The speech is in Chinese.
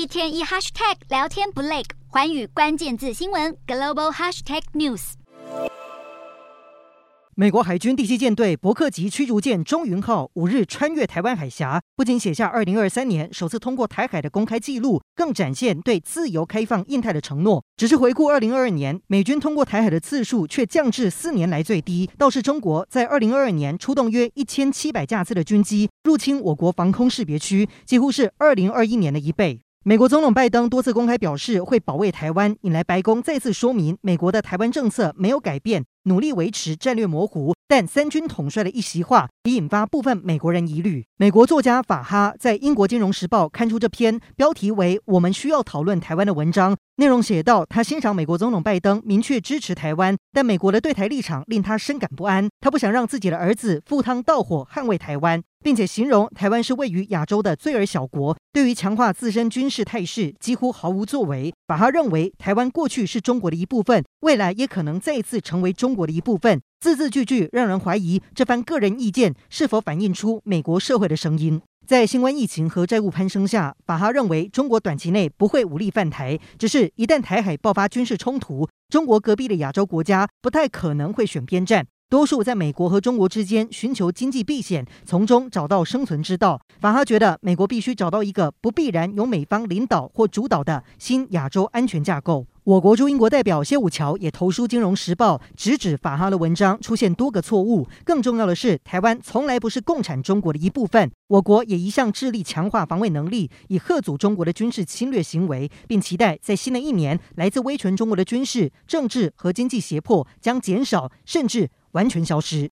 一天一 hashtag 聊天不累，寰宇关键字新闻 global hashtag news。美国海军第七舰队伯克级驱逐舰中云号五日穿越台湾海峡，不仅写下二零二三年首次通过台海的公开记录，更展现对自由开放印太的承诺。只是回顾二零二二年，美军通过台海的次数却降至四年来最低。倒是中国在二零二二年出动约一千七百架次的军机入侵我国防空识别区，几乎是二零二一年的一倍。美国总统拜登多次公开表示会保卫台湾，引来白宫再次说明美国的台湾政策没有改变。努力维持战略模糊，但三军统帅的一席话已引发部分美国人疑虑。美国作家法哈在英国《金融时报》刊出这篇标题为“我们需要讨论台湾”的文章，内容写道：他欣赏美国总统拜登明确支持台湾，但美国的对台立场令他深感不安。他不想让自己的儿子赴汤蹈火捍卫台湾，并且形容台湾是位于亚洲的罪儿小国，对于强化自身军事态势几乎毫无作为。法哈认为，台湾过去是中国的一部分，未来也可能再一次成为中。中国的一部分，字字句句让人怀疑这番个人意见是否反映出美国社会的声音。在新冠疫情和债务攀升下，法哈认为中国短期内不会武力犯台，只是一旦台海爆发军事冲突，中国隔壁的亚洲国家不太可能会选边站。多数在美国和中国之间寻求经济避险，从中找到生存之道。法哈觉得，美国必须找到一个不必然由美方领导或主导的新亚洲安全架构。我国驻英国代表谢武桥也投书《金融时报》，直指法哈的文章出现多个错误。更重要的是，台湾从来不是共产中国的一部分，我国也一向致力强化防卫能力，以吓阻中国的军事侵略行为，并期待在新的一年，来自威权中国的军事、政治和经济胁迫将减少，甚至完全消失。